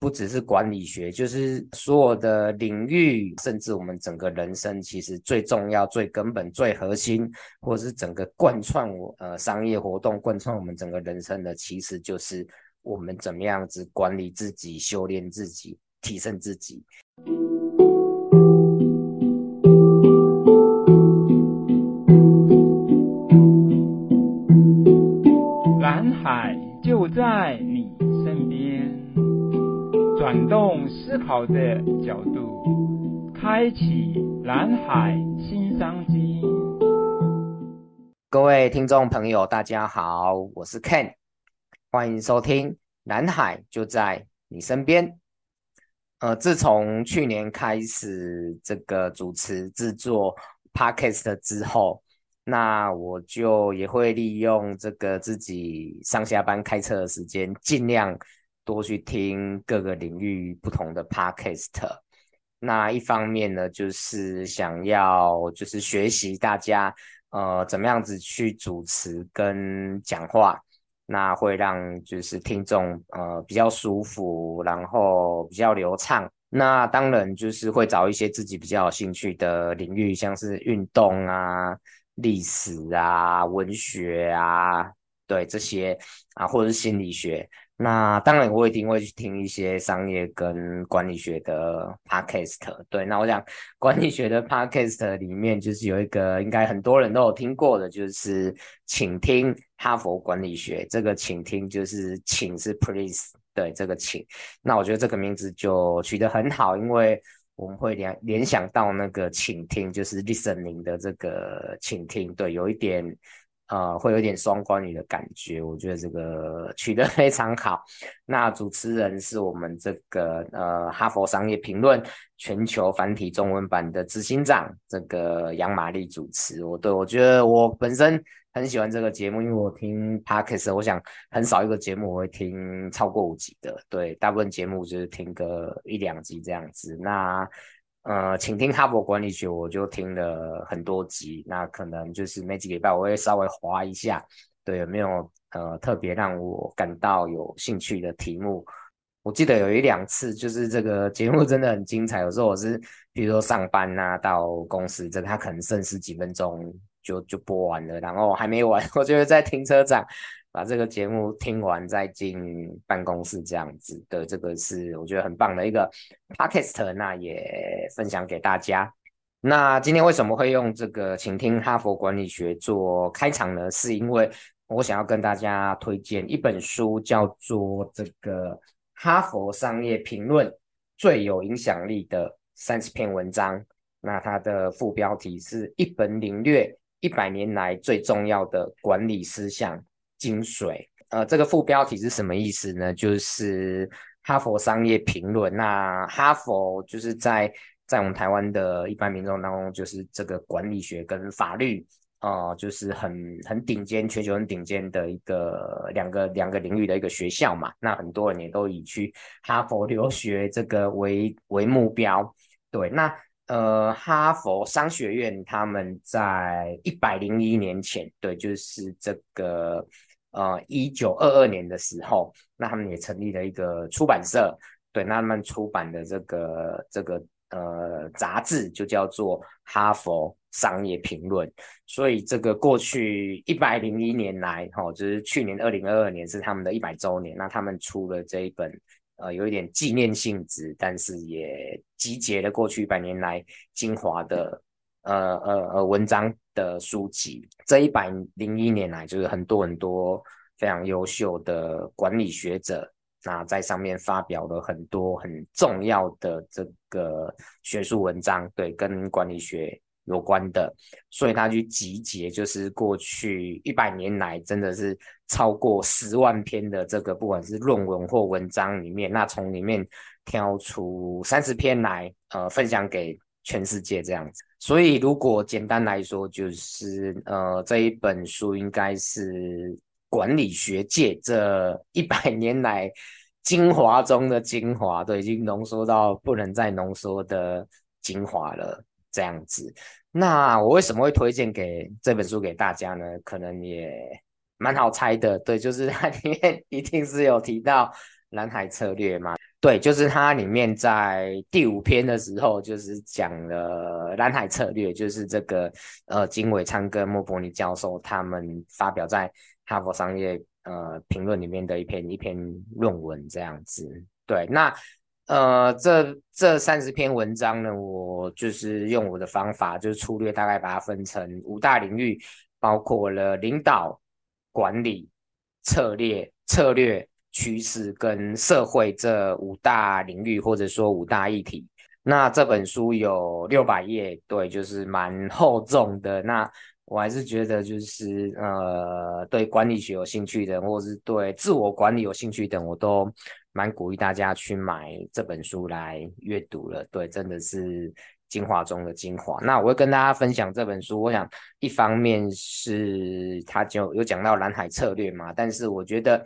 不只是管理学，就是所有的领域，甚至我们整个人生，其实最重要、最根本、最核心，或者是整个贯穿我呃商业活动、贯穿我们整个人生的，其实就是我们怎么样子管理自己、修炼自己、提升自己。蓝海就在你，转动思考的角度，开启蓝海新商机。各位听众朋友，大家好，我是 Ken，欢迎收听蓝海就在你身边。呃，自从去年开始这个主持制作 Podcast 之后。那我就也会利用这个自己上下班开车的时间，尽量多去听各个领域不同的 podcast。那一方面呢，就是想要就是学习大家呃怎么样子去主持跟讲话，那会让就是听众呃比较舒服，然后比较流畅。那当然就是会找一些自己比较有兴趣的领域，像是运动啊。历史啊，文学啊，对这些啊，或者是心理学，那当然我一定会去听一些商业跟管理学的 podcast。对，那我想管理学的 podcast 里面就是有一个应该很多人都有听过的，就是请听哈佛管理学。这个请听就是请是 please，对，这个请。那我觉得这个名字就取得很好，因为。我们会联联想到那个请听，就是 listening 的这个倾听，对，有一点呃，会有点双关语的感觉。我觉得这个取得 非常好。那主持人是我们这个呃哈佛商业评论全球繁体中文版的执行长，这个杨玛丽主持。我对我觉得我本身。很喜欢这个节目，因为我听 Podcast，我想很少一个节目我会听超过五集的，对，大部分节目就是听个一两集这样子。那呃，请听哈佛管理学，我就听了很多集，那可能就是每几个礼拜我会稍微滑一下，对，有没有呃特别让我感到有兴趣的题目？我记得有一两次，就是这个节目真的很精彩。有时候我是比如说上班啊，到公司，这他可能剩十几分钟。就就播完了，然后还没完，我就会在停车场把这个节目听完，再进办公室这样子的。这个是我觉得很棒的一个 podcast，那也分享给大家。那今天为什么会用这个请听哈佛管理学做开场呢？是因为我想要跟大家推荐一本书，叫做这个《哈佛商业评论最有影响力的三十篇文章》。那它的副标题是一本领略。一百年来最重要的管理思想精髓，呃，这个副标题是什么意思呢？就是哈佛商业评论。那哈佛就是在在我们台湾的一般民众当中，就是这个管理学跟法律，呃，就是很很顶尖，全球很顶尖的一个两个两个领域的一个学校嘛。那很多人也都以去哈佛留学这个为为目标。对，那。呃，哈佛商学院他们在一百零一年前，对，就是这个呃一九二二年的时候，那他们也成立了一个出版社，对，那他们出版的这个这个呃杂志就叫做《哈佛商业评论》，所以这个过去一百零一年来，哈、哦，就是去年二零二二年是他们的一百周年，那他们出了这一本。呃，有一点纪念性质，但是也集结了过去一百年来精华的呃呃呃文章的书籍。这一百零一年来，就是很多很多非常优秀的管理学者，那在上面发表了很多很重要的这个学术文章，对，跟管理学有关的，所以他去集结，就是过去一百年来，真的是。超过十万篇的这个，不管是论文或文章里面，那从里面挑出三十篇来，呃，分享给全世界这样子。所以，如果简单来说，就是呃，这一本书应该是管理学界这一百 年来精华中的精华，都已经浓缩到不能再浓缩的精华了，这样子。那我为什么会推荐给这本书给大家呢？可能也。蛮好猜的，对，就是它里面 一定是有提到蓝海策略嘛。对，就是它里面在第五篇的时候，就是讲了蓝海策略，就是这个呃金伟昌跟莫伯尼教授他们发表在哈佛商业呃评论里面的一篇一篇论文这样子。对，那呃这这三十篇文章呢，我就是用我的方法，就是粗略大概把它分成五大领域，包括了领导、管理、策略、策略。趋势跟社会这五大领域，或者说五大议题。那这本书有六百页，对，就是蛮厚重的。那我还是觉得，就是呃，对管理学有兴趣的人，或是对自我管理有兴趣的，我都蛮鼓励大家去买这本书来阅读了。对，真的是精华中的精华。那我会跟大家分享这本书。我想，一方面是他就有讲到蓝海策略嘛，但是我觉得。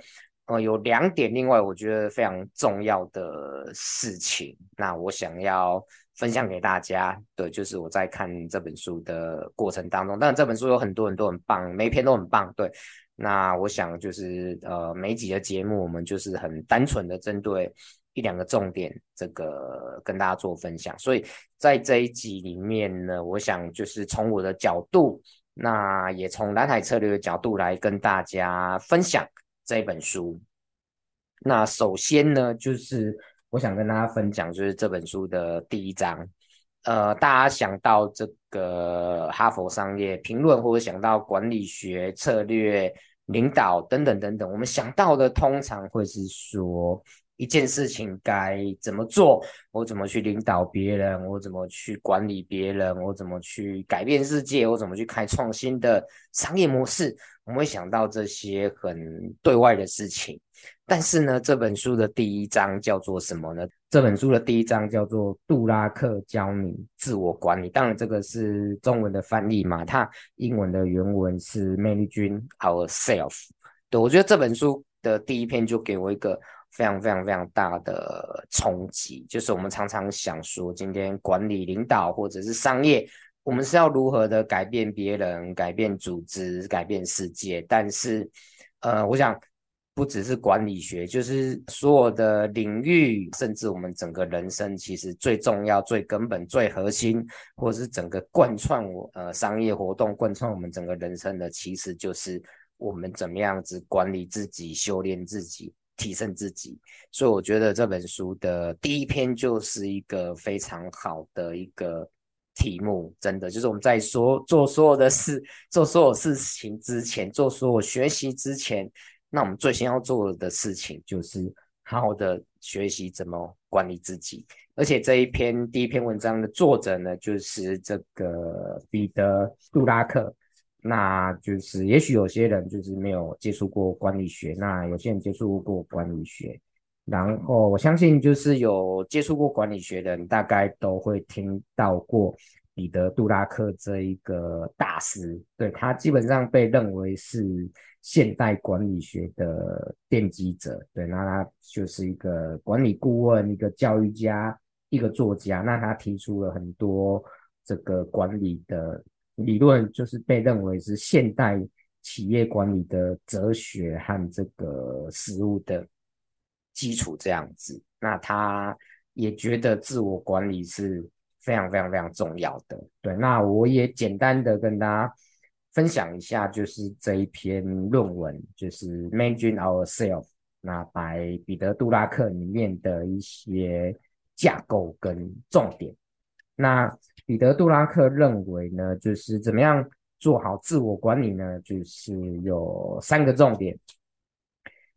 呃，有两点，另外我觉得非常重要的事情，那我想要分享给大家。对，就是我在看这本书的过程当中，当然这本书有很多人都很棒，每一篇都很棒。对，那我想就是呃，每一集的节目我们就是很单纯的针对一两个重点，这个跟大家做分享。所以在这一集里面呢，我想就是从我的角度，那也从蓝海策略的角度来跟大家分享。这本书，那首先呢，就是我想跟大家分享，就是这本书的第一章。呃，大家想到这个哈佛商业评论，或者想到管理学、策略、领导等等等等，我们想到的通常会是说，一件事情该怎么做，我怎么去领导别人，我怎么去管理别人，我怎么去改变世界，我怎么去开创新的商业模式。我们会想到这些很对外的事情，但是呢，这本书的第一章叫做什么呢？这本书的第一章叫做杜拉克教你自我管理。当然，这个是中文的翻译嘛，它英文的原文是 Managing Ourselves。对，我觉得这本书的第一篇就给我一个非常非常非常大的冲击，就是我们常常想说，今天管理、领导或者是商业。我们是要如何的改变别人、改变组织、改变世界？但是，呃，我想不只是管理学，就是所有的领域，甚至我们整个人生，其实最重要、最根本、最核心，或者是整个贯穿我呃商业活动、贯穿我们整个人生的，其实就是我们怎么样子管理自己、修炼自己、提升自己。所以，我觉得这本书的第一篇就是一个非常好的一个。题目真的就是我们在说做所有的事、做所有事情之前、做所有学习之前，那我们最先要做的事情就是好好的学习怎么管理自己。而且这一篇第一篇文章的作者呢，就是这个彼得·杜拉克。那就是也许有些人就是没有接触过管理学，那有些人接触过管理学。然后我相信，就是有接触过管理学的人，大概都会听到过彼得·杜拉克这一个大师。对，他基本上被认为是现代管理学的奠基者。对，那他就是一个管理顾问、一个教育家、一个作家。那他提出了很多这个管理的理论，就是被认为是现代企业管理的哲学和这个实务的。基础这样子，那他也觉得自我管理是非常非常非常重要的。对，那我也简单的跟大家分享一下，就是这一篇论文，就是《Managing Ourselves》，那白彼得·杜拉克里面的一些架构跟重点。那彼得·杜拉克认为呢，就是怎么样做好自我管理呢？就是有三个重点。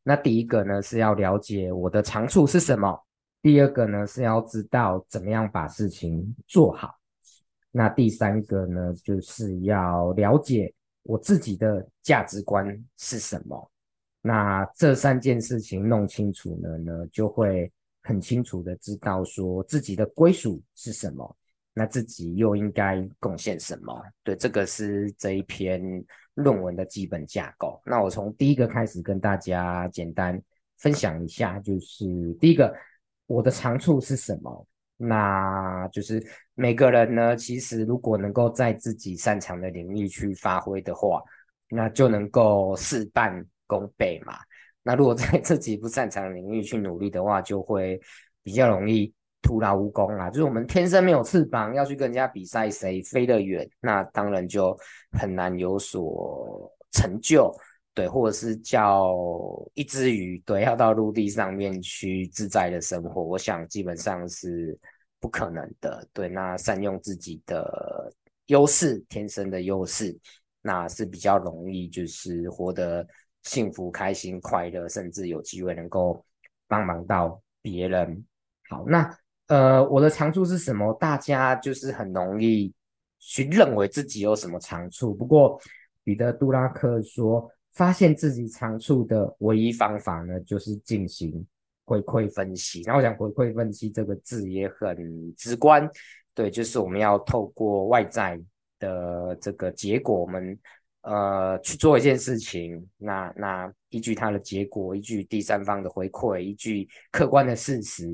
那第一个呢，是要了解我的长处是什么，第二个呢，是要知道怎么样把事情做好，那第三个呢，就是要了解我自己的价值观是什么。那这三件事情弄清楚了呢，就会很清楚的知道说自己的归属是什么。那自己又应该贡献什么？对，这个是这一篇论文的基本架构。那我从第一个开始跟大家简单分享一下，就是第一个，我的长处是什么？那就是每个人呢，其实如果能够在自己擅长的领域去发挥的话，那就能够事半功倍嘛。那如果在自己不擅长的领域去努力的话，就会比较容易徒劳无功啊。就是我们天生没有翅膀，要去跟人家比赛，谁飞得远，那当然就很难有所成就。对，或者是叫一只鱼，对，要到陆地上面去自在的生活，我想基本上是不可能的。对，那善用自己的优势，天生的优势，那是比较容易，就是活得幸福、开心、快乐，甚至有机会能够帮忙到别人。好，那呃，我的长处是什么？大家就是很容易去认为自己有什么长处。不过彼得·杜拉克说。发现自己长处的唯一方法呢，就是进行回馈分析。然后我讲回馈分析这个字也很直观，对，就是我们要透过外在的这个结果，我们呃去做一件事情，那那依据它的结果，依据第三方的回馈，依据客观的事实，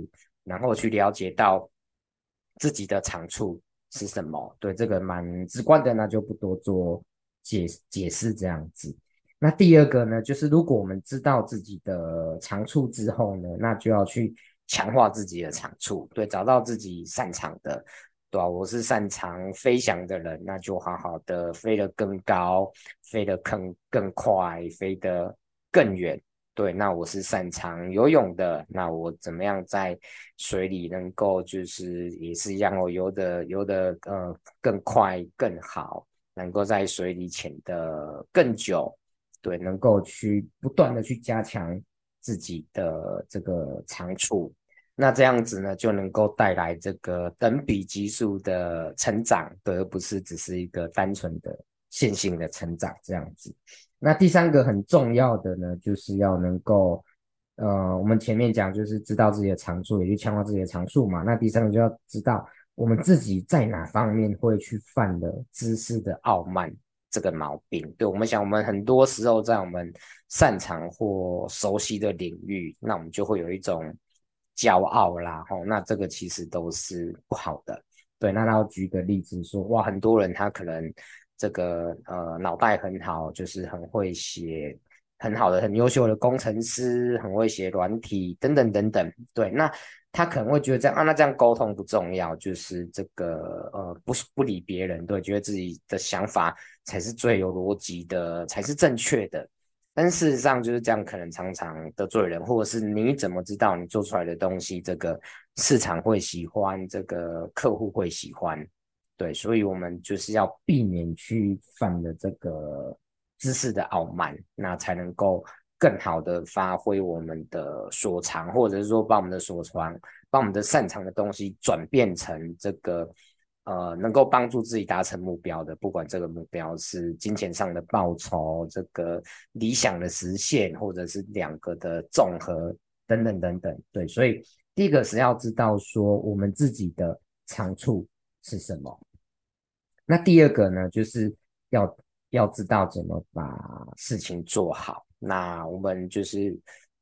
然后去了解到自己的长处是什么。对，这个蛮直观的，那就不多做解解释这样子。那第二个呢，就是如果我们知道自己的长处之后呢，那就要去强化自己的长处，对，找到自己擅长的，对吧？我是擅长飞翔的人，那就好好的飞得更高，飞得更更快，飞得更远。对，那我是擅长游泳的，那我怎么样在水里能够就是也是一样，我游得游得呃更快更好，能够在水里潜得更久。对，能够去不断的去加强自己的这个长处，那这样子呢，就能够带来这个等比级数的成长，对，而不是只是一个单纯的线性的成长这样子。那第三个很重要的呢，就是要能够，呃，我们前面讲就是知道自己的长处，也就强化自己的长处嘛。那第三个就要知道我们自己在哪方面会去犯的知识的傲慢。这个毛病，对，我们想，我们很多时候在我们擅长或熟悉的领域，那我们就会有一种骄傲啦，吼，那这个其实都是不好的。对，那他要举个例子说，哇，很多人他可能这个呃脑袋很好，就是很会写很好的、很优秀的工程师，很会写软体等等等等。对，那。他可能会觉得这样啊，那这样沟通不重要，就是这个呃，不是不理别人，对，觉得自己的想法才是最有逻辑的，才是正确的。但事实上就是这样，可能常常得罪人，或者是你怎么知道你做出来的东西，这个市场会喜欢，这个客户会喜欢，对，所以我们就是要避免去犯的这个知识的傲慢，那才能够。更好的发挥我们的所长，或者是说把我们的所长、把我们的擅长的东西转变成这个呃能够帮助自己达成目标的，不管这个目标是金钱上的报酬、这个理想的实现，或者是两个的综合等等等等。对，所以第一个是要知道说我们自己的长处是什么。那第二个呢，就是要要知道怎么把事情做好。那我们就是，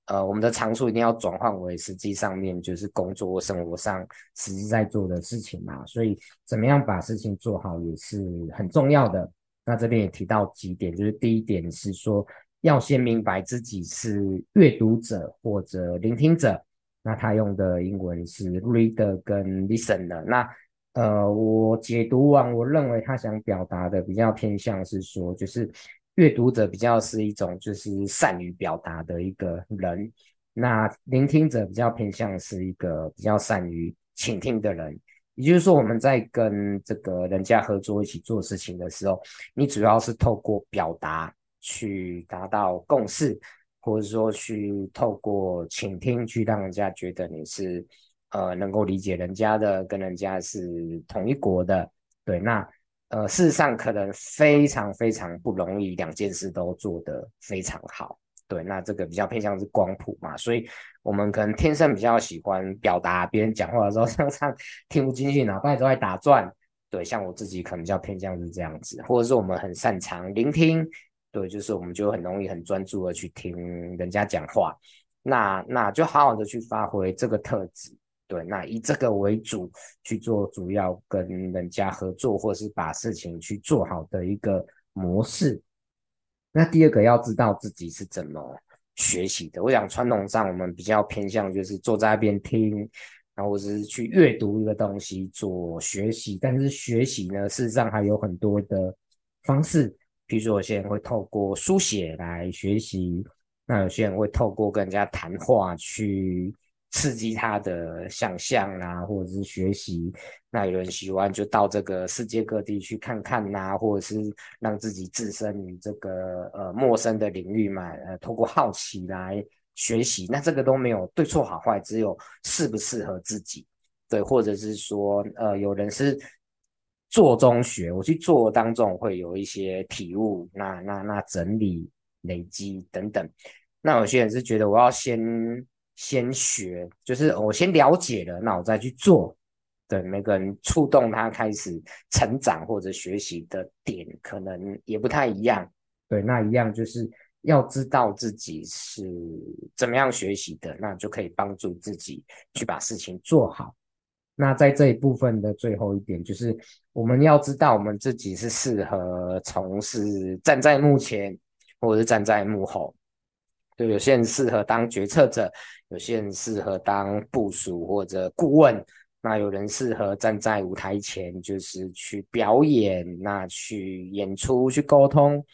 呃，我们的长处一定要转换为实际上面就是工作生活上实际在做的事情嘛，所以怎么样把事情做好也是很重要的。那这边也提到几点，就是第一点是说要先明白自己是阅读者或者聆听者。那他用的英文是 reader 跟 listener。那呃，我解读完，我认为他想表达的比较偏向是说，就是。阅读者比较是一种就是善于表达的一个人，那聆听者比较偏向是一个比较善于倾听的人。也就是说，我们在跟这个人家合作一起做事情的时候，你主要是透过表达去达到共识，或者说去透过倾听去让人家觉得你是呃能够理解人家的，跟人家是同一国的。对，那。呃，事实上可能非常非常不容易，两件事都做得非常好。对，那这个比较偏向是光谱嘛，所以我们可能天生比较喜欢表达，别人讲话的时候 常常听不进去，脑袋都在打转。对，像我自己可能比较偏向是这样子，或者是我们很擅长聆听。对，就是我们就很容易很专注的去听人家讲话，那那就好好的去发挥这个特质。对，那以这个为主去做主要跟人家合作，或是把事情去做好的一个模式。那第二个要知道自己是怎么学习的。我想传统上我们比较偏向就是坐在那边听，然后或是去阅读一个东西做学习。但是学习呢，事实上还有很多的方式，比如说有些人会透过书写来学习，那有些人会透过跟人家谈话去。刺激他的想象啦，或者是学习。那有人喜欢就到这个世界各地去看看呐，或者是让自己置身于这个呃陌生的领域嘛，呃，透过好奇来学习。那这个都没有对错好坏，只有适不适合自己。对，或者是说，呃，有人是做中学，我去做当中会有一些体悟，那那那整理累积等等。那有些人是觉得我要先。先学，就是我先了解了，那我再去做。对，每个人触动他开始成长或者学习的点，可能也不太一样。对，那一样就是要知道自己是怎么样学习的，那就可以帮助自己去把事情做好。那在这一部分的最后一点，就是我们要知道我们自己是适合从事站在幕前，或者是站在幕后。对，有些人适合当决策者。有些人适合当部署或者顾问，那有人适合站在舞台前，就是去表演，那去演出、去沟通。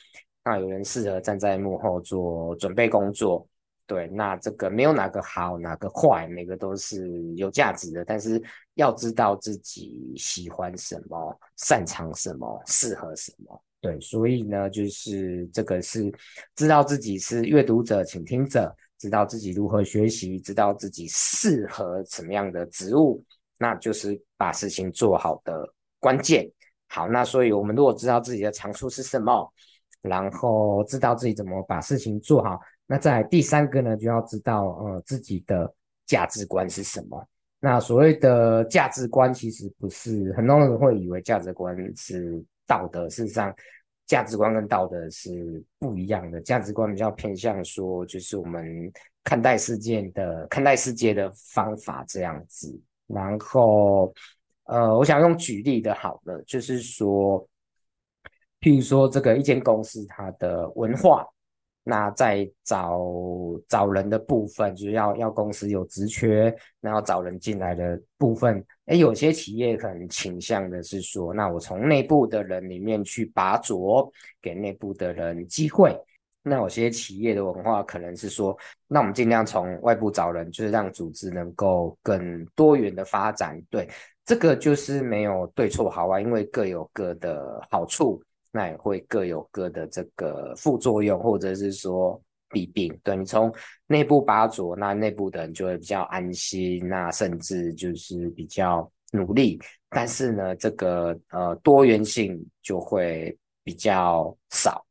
那有人适合站在幕后做准备工作。对，那这个没有哪个好，哪个坏，每个都是有价值的。但是要知道自己喜欢什么、擅长什么、适合什么。对，所以呢，就是这个是知道自己是阅读者、倾听者。知道自己如何学习，知道自己适合什么样的职务，那就是把事情做好的关键。好，那所以我们如果知道自己的长处是什么，然后知道自己怎么把事情做好，那在第三个呢，就要知道呃自己的价值观是什么。那所谓的价值观，其实不是很多人会以为价值观是道德，事实上。价值观跟道德是不一样的，价值观比较偏向说，就是我们看待世界的看待世界的方法这样子。然后，呃，我想用举例的好了，就是说，譬如说这个一间公司它的文化。那在找找人的部分，就是要要公司有职缺，然后找人进来的部分，诶，有些企业可能倾向的是说，那我从内部的人里面去拔擢，给内部的人机会。那有些企业的文化可能是说，那我们尽量从外部找人，就是让组织能够更多元的发展。对，这个就是没有对错好坏，因为各有各的好处。那也会各有各的这个副作用，或者是说弊病。对，你从内部拔擢，那内部的人就会比较安心，那甚至就是比较努力。但是呢，这个呃多元性就会比较少。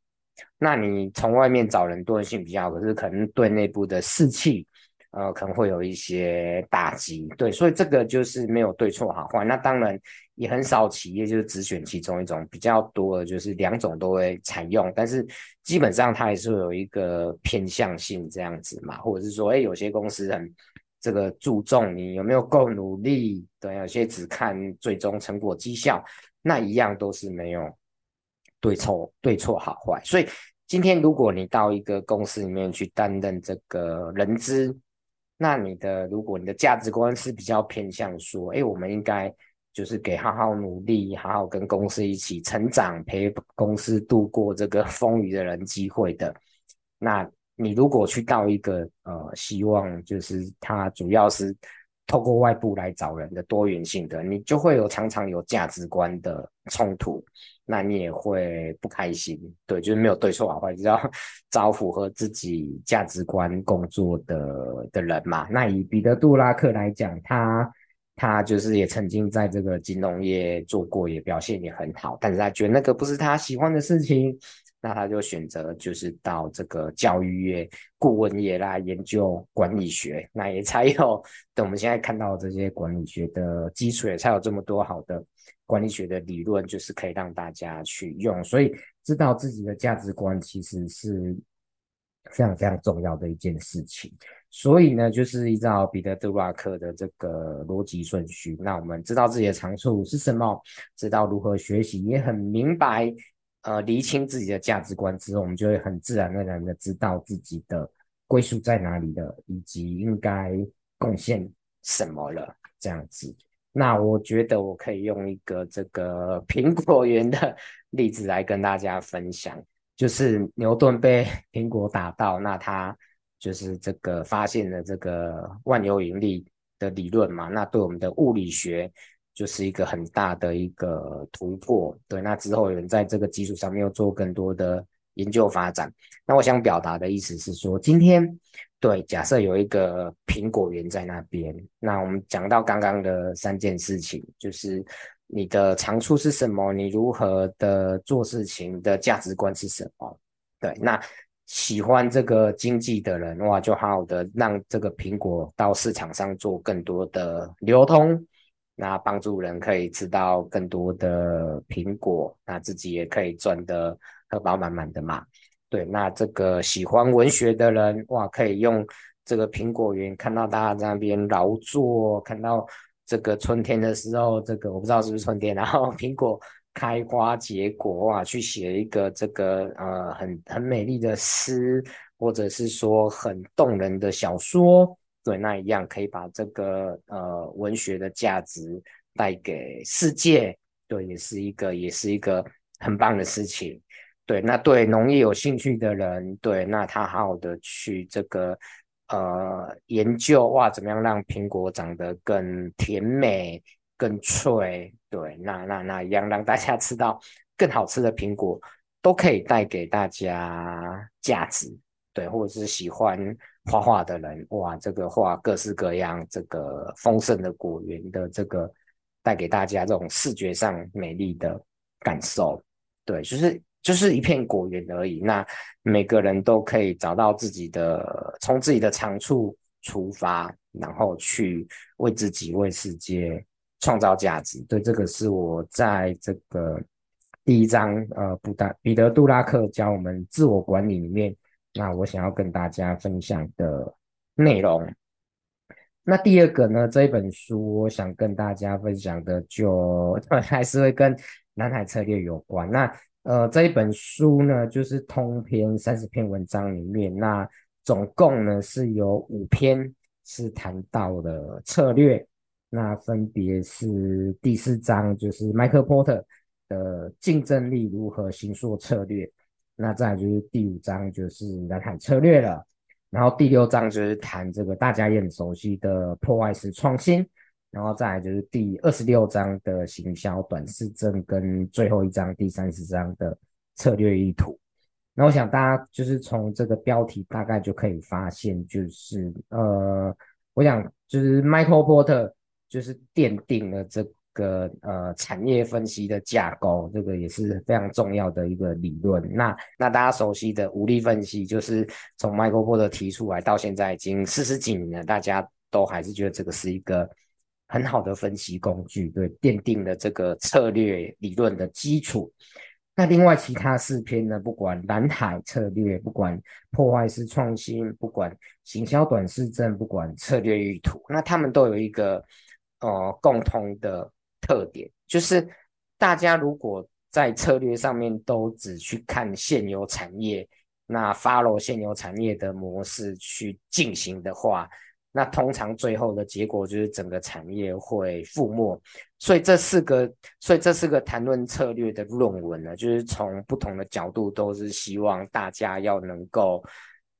那你从外面找人，多元性比较，可是可能对内部的士气。呃，可能会有一些打击，对，所以这个就是没有对错好坏。那当然也很少企业就是只选其中一种，比较多的就是两种都会采用，但是基本上它还是会有一个偏向性这样子嘛，或者是说，哎，有些公司很这个注重你有没有够努力，对，有些只看最终成果绩效，那一样都是没有对错对错好坏。所以今天如果你到一个公司里面去担任这个人资，那你的，如果你的价值观是比较偏向说，哎，我们应该就是给好好努力，好好跟公司一起成长，陪公司度过这个 风雨的人机会的。那你如果去到一个呃，希望就是他主要是透过外部来找人的多元性的，你就会有常常有价值观的冲突。那你也会不开心，对，就是没有对错好坏，只要找符合自己价值观工作的的人嘛。那以彼得·杜拉克来讲，他他就是也曾经在这个金融业做过，也表现也很好，但是他觉得那个不是他喜欢的事情，那他就选择就是到这个教育业、顾问业来研究管理学，那也才有等我们现在看到这些管理学的基础，也才有这么多好的。管理学的理论就是可以让大家去用，所以知道自己的价值观其实是非常非常重要的一件事情。所以呢，就是依照彼得·杜拉克的这个逻辑顺序，那我们知道自己的长处是什么，知道如何学习，也很明白，呃，厘清自己的价值观之后，我们就会很自然而然的知道自己的归属在哪里了，以及应该贡献什么了。这样子。那我觉得我可以用一个这个 苹果园的例子来跟大家分享，就是牛顿被 苹果打到，那他就是这个发现了这个万有引力的理论嘛，那对我们的物理学就是一个很大的一个突破。对，那之后有人在这个基础上面又做更多的研究发展。那我想表达的意思是说，今天。对，假设有一个苹果园在那边，那我们讲到刚刚的三件事情，就是你的长处是什么，你如何的做事情的价值观是什么？对，那喜欢这个经济的人，哇，就好好的让这个苹果到市场上做更多的流通，那帮助人可以吃到更多的苹果，那自己也可以赚得荷包满满的嘛。对，那这个喜欢文学的人，哇，可以用这个苹果园看到大家在那边劳作，看到这个春天的时候，这个我不知道是不是春天，然后苹果开花结果，哇，去写一个这个呃很很美丽的诗，或者是说很动人的小说，对，那一样可以把这个呃文学的价值带给世界，对，也是一个也是一个很棒的事情。对，那对农业有兴趣的人，对，那他好好的去这个呃研究哇，怎么样让苹果长得更甜美、更脆？对，那那那一样让大家吃到更好吃的苹果，都可以带给大家价值。对，或者是喜欢画画的人，哇，这个画各式各样，这个丰盛的果园的这个带给大家这种视觉上美丽的感受。对，就是。就是一片果园而已，那每个人都可以找到自己的，从自己的长处出发，然后去为自己、为世界创造价值。对，这个是我在这个第一章，呃，布达彼得·杜拉克教我们自我管理里面，那我想要跟大家分享的内容。那第二个呢，这一本书我想跟大家分享的就 还是会跟南海策略有关。那呃，这一本书呢，就是通篇三十篇文章里面，那总共呢是有五篇是谈到了策略，那分别是第四章就是 Michael Porter 的竞争力如何形塑策略，那再来就是第五章就是蓝海策略了，然后第六章就是谈这个大家也很熟悉的破坏式创新。然后再来就是第二十六章的行销短视症，跟最后一章第三十章的策略意图。那我想大家就是从这个标题大概就可以发现，就是呃，我想就是 Michael Porter 就是奠定了这个呃产业分析的架构，这个也是非常重要的一个理论。那那大家熟悉的五力分析，就是从 Michael Porter 提出来到现在已经四十几年了，大家都还是觉得这个是一个。很好的分析工具，对，奠定了这个策略理论的基础。那另外其他四篇呢？不管蓝海策略，不管破坏式创新，不管行销短视症，不管策略意图，那他们都有一个呃共通的特点，就是大家如果在策略上面都只去看现有产业，那 follow 现有产业的模式去进行的话。那通常最后的结果就是整个产业会覆没，所以这四个，所以这四个谈论策略的论文呢，就是从不同的角度都是希望大家要能够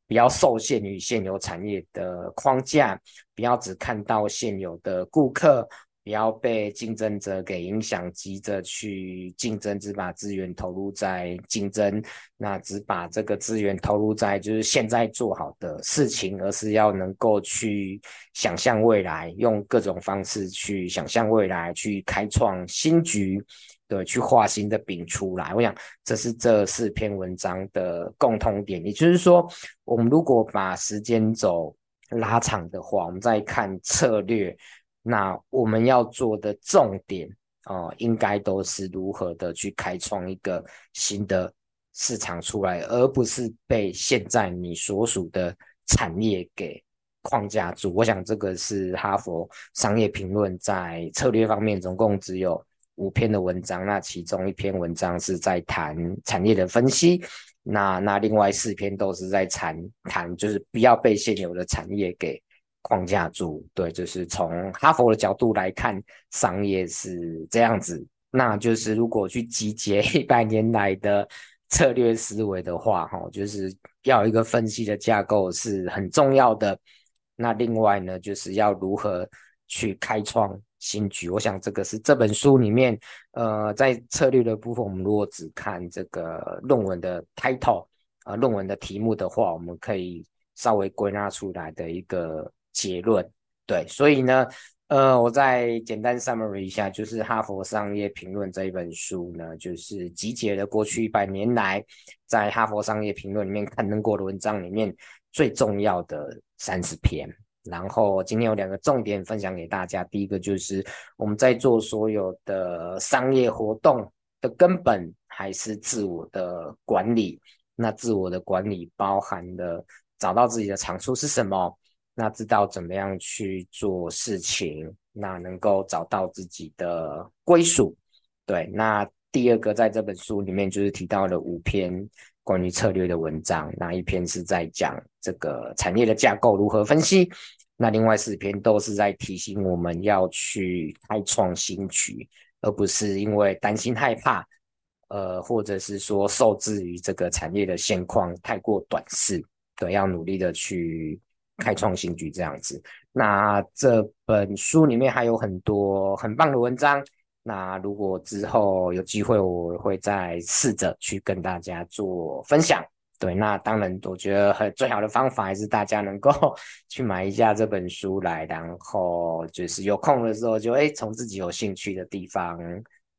不要受限于现有产业的框架，不要只看到现有的顾客。不要被竞争者给影响，急着去竞争，只把资源投入在竞争，那只把这个资源投入在就是现在做好的事情，而是要能够去想象未来，用各种方式去想象未来，去开创新局，对，去画新的饼出来。我想这是这四篇文章的共通点，也就是说，我们如果把时间轴拉长的话，我们再看策略。那我们要做的重点哦、应该都是如何的去开创一个新的市场出来，而不是被现在你所属的产业给框架住。我想这个是哈佛商业评论在策略方面总共只有五篇的文章，那其中一篇文章是在谈产业的分析，那那另外四篇都是在谈谈，就是不要被现有的产业给框架住。对，就是从哈佛的角度来看，商业是这样子。那就是如果去集结一百年来的策略思维的话，哈，就是要一个分析的架构是很重要的。那另外呢，就是要如何去开创新局。我想这个是这本书里面，呃，在策略的部分，我们如果只看这个论文的 title 啊、呃，论文的题目的话，我们可以稍微归纳出来的一个结论。对，所以呢。呃，我再简单 summary 一下，就是《哈佛商业评论》这一本书呢，就是集结了过去一百年来在《哈佛商业评论》里面刊登过的文章里面最重要的三十篇。然后今天有两个重点分享给大家，第一个就是我们在做所有的商业活动的根本还是自我的管理。那自我的管理包含了找到自己的长处是什么。那知道怎么样去做事情，那能够找到自己的归属。对，那第二个在这本书里面就是提到了五篇关于策略的文章，那一篇是在讲这个产业的架构如何分析，那另外四篇都是在提醒我们要去开创新局，而不是因为担心害怕，呃，或者是说受制于这个产业的现况太过短视，对，要努力的去。开创新局这样子，那这本书里面还有很多很棒的文章。那如果之后有机会，我会再试着去跟大家做分享。对，那当然，我觉得很最好的方法还是大家能够 去买一下这本书来，然后就是有空的时候就诶从自己有兴趣的地方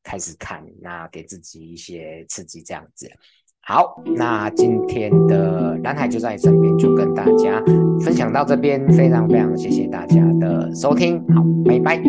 开始看，那给自己一些刺激这样子。好，那今天的男孩就在你身边，就跟大家分享到这边，非常非常谢谢大家的收听，好，拜拜。